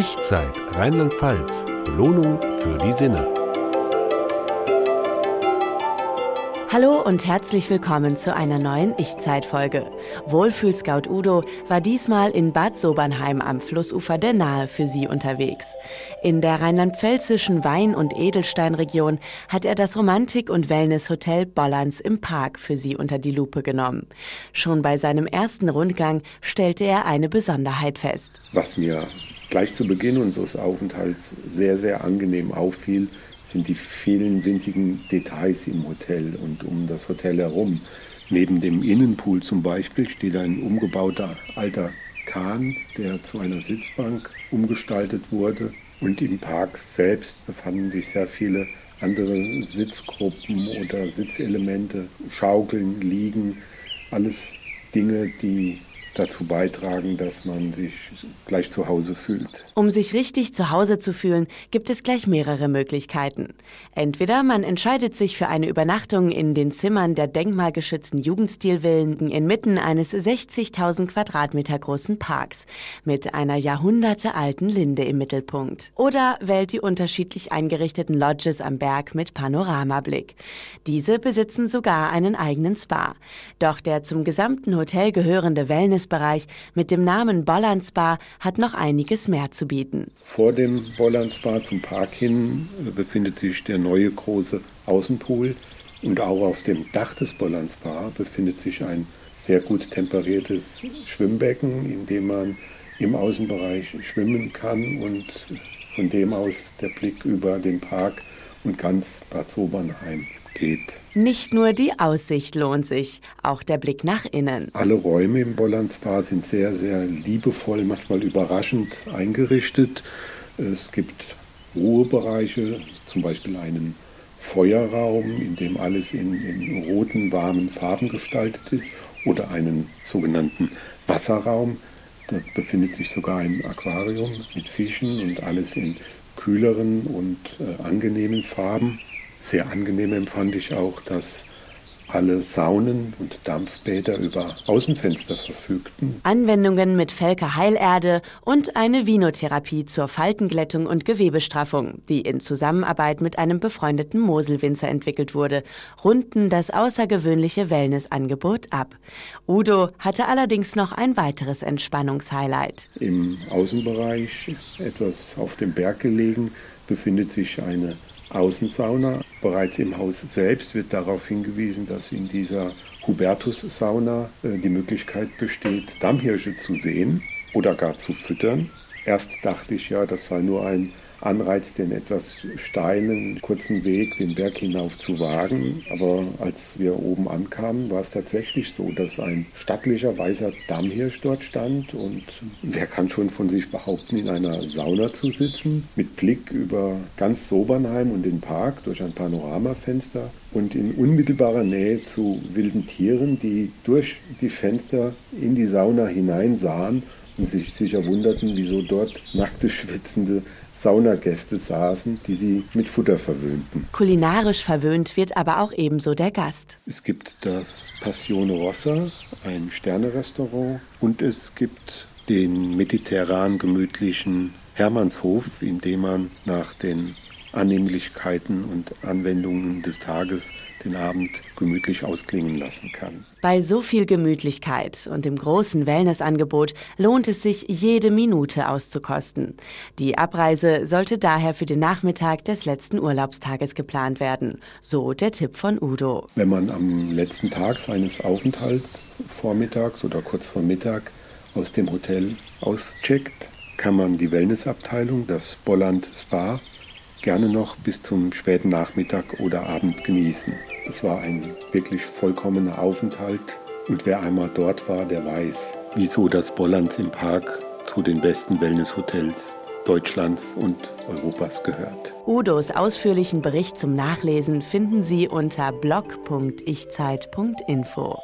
Ich-Zeit Rheinland-Pfalz. Belohnung für die Sinne. Hallo und herzlich willkommen zu einer neuen Ich-Zeit-Folge. Wohlfühl-Scout Udo war diesmal in Bad Sobernheim am Flussufer der Nahe für Sie unterwegs. In der rheinland-pfälzischen Wein- und Edelsteinregion hat er das Romantik- und Wellness-Hotel Bollands im Park für Sie unter die Lupe genommen. Schon bei seinem ersten Rundgang stellte er eine Besonderheit fest. Was mir gleich zu Beginn unseres Aufenthalts sehr, sehr angenehm auffiel, sind die vielen winzigen Details im Hotel und um das Hotel herum. Neben dem Innenpool zum Beispiel steht ein umgebauter alter Kahn, der zu einer Sitzbank umgestaltet wurde. Und im Park selbst befanden sich sehr viele andere Sitzgruppen oder Sitzelemente, Schaukeln, Liegen, alles Dinge, die dazu beitragen, dass man sich gleich zu Hause fühlt. Um sich richtig zu Hause zu fühlen, gibt es gleich mehrere Möglichkeiten. Entweder man entscheidet sich für eine Übernachtung in den Zimmern der denkmalgeschützten Jugendstilvillen inmitten eines 60.000 Quadratmeter großen Parks mit einer jahrhundertealten Linde im Mittelpunkt. Oder wählt die unterschiedlich eingerichteten Lodges am Berg mit Panoramablick. Diese besitzen sogar einen eigenen Spa. Doch der zum gesamten Hotel gehörende Wellness Bereich mit dem Namen Bolland Spa hat noch einiges mehr zu bieten. Vor dem Bolland Spa zum Park hin befindet sich der neue große Außenpool und auch auf dem Dach des Bolland Spa befindet sich ein sehr gut temperiertes Schwimmbecken, in dem man im Außenbereich schwimmen kann und von dem aus der Blick über den Park und ganz Bad Sobernheim geht. Nicht nur die Aussicht lohnt sich, auch der Blick nach innen. Alle Räume im Bolland Spa sind sehr, sehr liebevoll, manchmal überraschend eingerichtet. Es gibt Ruhebereiche, zum Beispiel einen Feuerraum, in dem alles in, in roten, warmen Farben gestaltet ist, oder einen sogenannten Wasserraum. Da befindet sich sogar ein Aquarium mit Fischen und alles in kühleren und äh, angenehmen Farben. Sehr angenehm empfand ich auch, dass alle Saunen und Dampfbäder über Außenfenster verfügten. Anwendungen mit Felke Heilerde und eine Vinotherapie zur Faltenglättung und Gewebestraffung, die in Zusammenarbeit mit einem befreundeten Moselwinzer entwickelt wurde, runden das außergewöhnliche Wellnessangebot ab. Udo hatte allerdings noch ein weiteres Entspannungshighlight. Im Außenbereich, etwas auf dem Berg gelegen, befindet sich eine Außensauna. Bereits im Haus selbst wird darauf hingewiesen, dass in dieser Hubertus-Sauna äh, die Möglichkeit besteht, Dammhirsche zu sehen oder gar zu füttern. Erst dachte ich ja, das sei nur ein Anreiz, den etwas steilen, kurzen Weg den Berg hinauf zu wagen. Aber als wir oben ankamen, war es tatsächlich so, dass ein stattlicher weißer Dammhirsch dort stand. Und wer kann schon von sich behaupten, in einer Sauna zu sitzen, mit Blick über ganz Sobernheim und den Park durch ein Panoramafenster und in unmittelbarer Nähe zu wilden Tieren, die durch die Fenster in die Sauna hineinsahen und sich sicher wunderten, wieso dort nackte, schwitzende Saunagäste saßen, die sie mit Futter verwöhnten. Kulinarisch verwöhnt wird aber auch ebenso der Gast. Es gibt das Passione Rossa, ein Sternerestaurant, und es gibt den mediterran gemütlichen Hermannshof, in dem man nach den Annehmlichkeiten und Anwendungen des Tages den Abend gemütlich ausklingen lassen kann. Bei so viel Gemütlichkeit und dem großen Wellnessangebot lohnt es sich, jede Minute auszukosten. Die Abreise sollte daher für den Nachmittag des letzten Urlaubstages geplant werden. So der Tipp von Udo. Wenn man am letzten Tag seines Aufenthalts vormittags oder kurz vor Mittag aus dem Hotel auscheckt, kann man die Wellnessabteilung, das Bolland Spa, gerne noch bis zum späten Nachmittag oder Abend genießen. Es war ein wirklich vollkommener Aufenthalt und wer einmal dort war, der weiß, wieso das Bollands im Park zu den besten Wellnesshotels Deutschlands und Europas gehört. Udos ausführlichen Bericht zum Nachlesen finden Sie unter blog.ichzeit.info.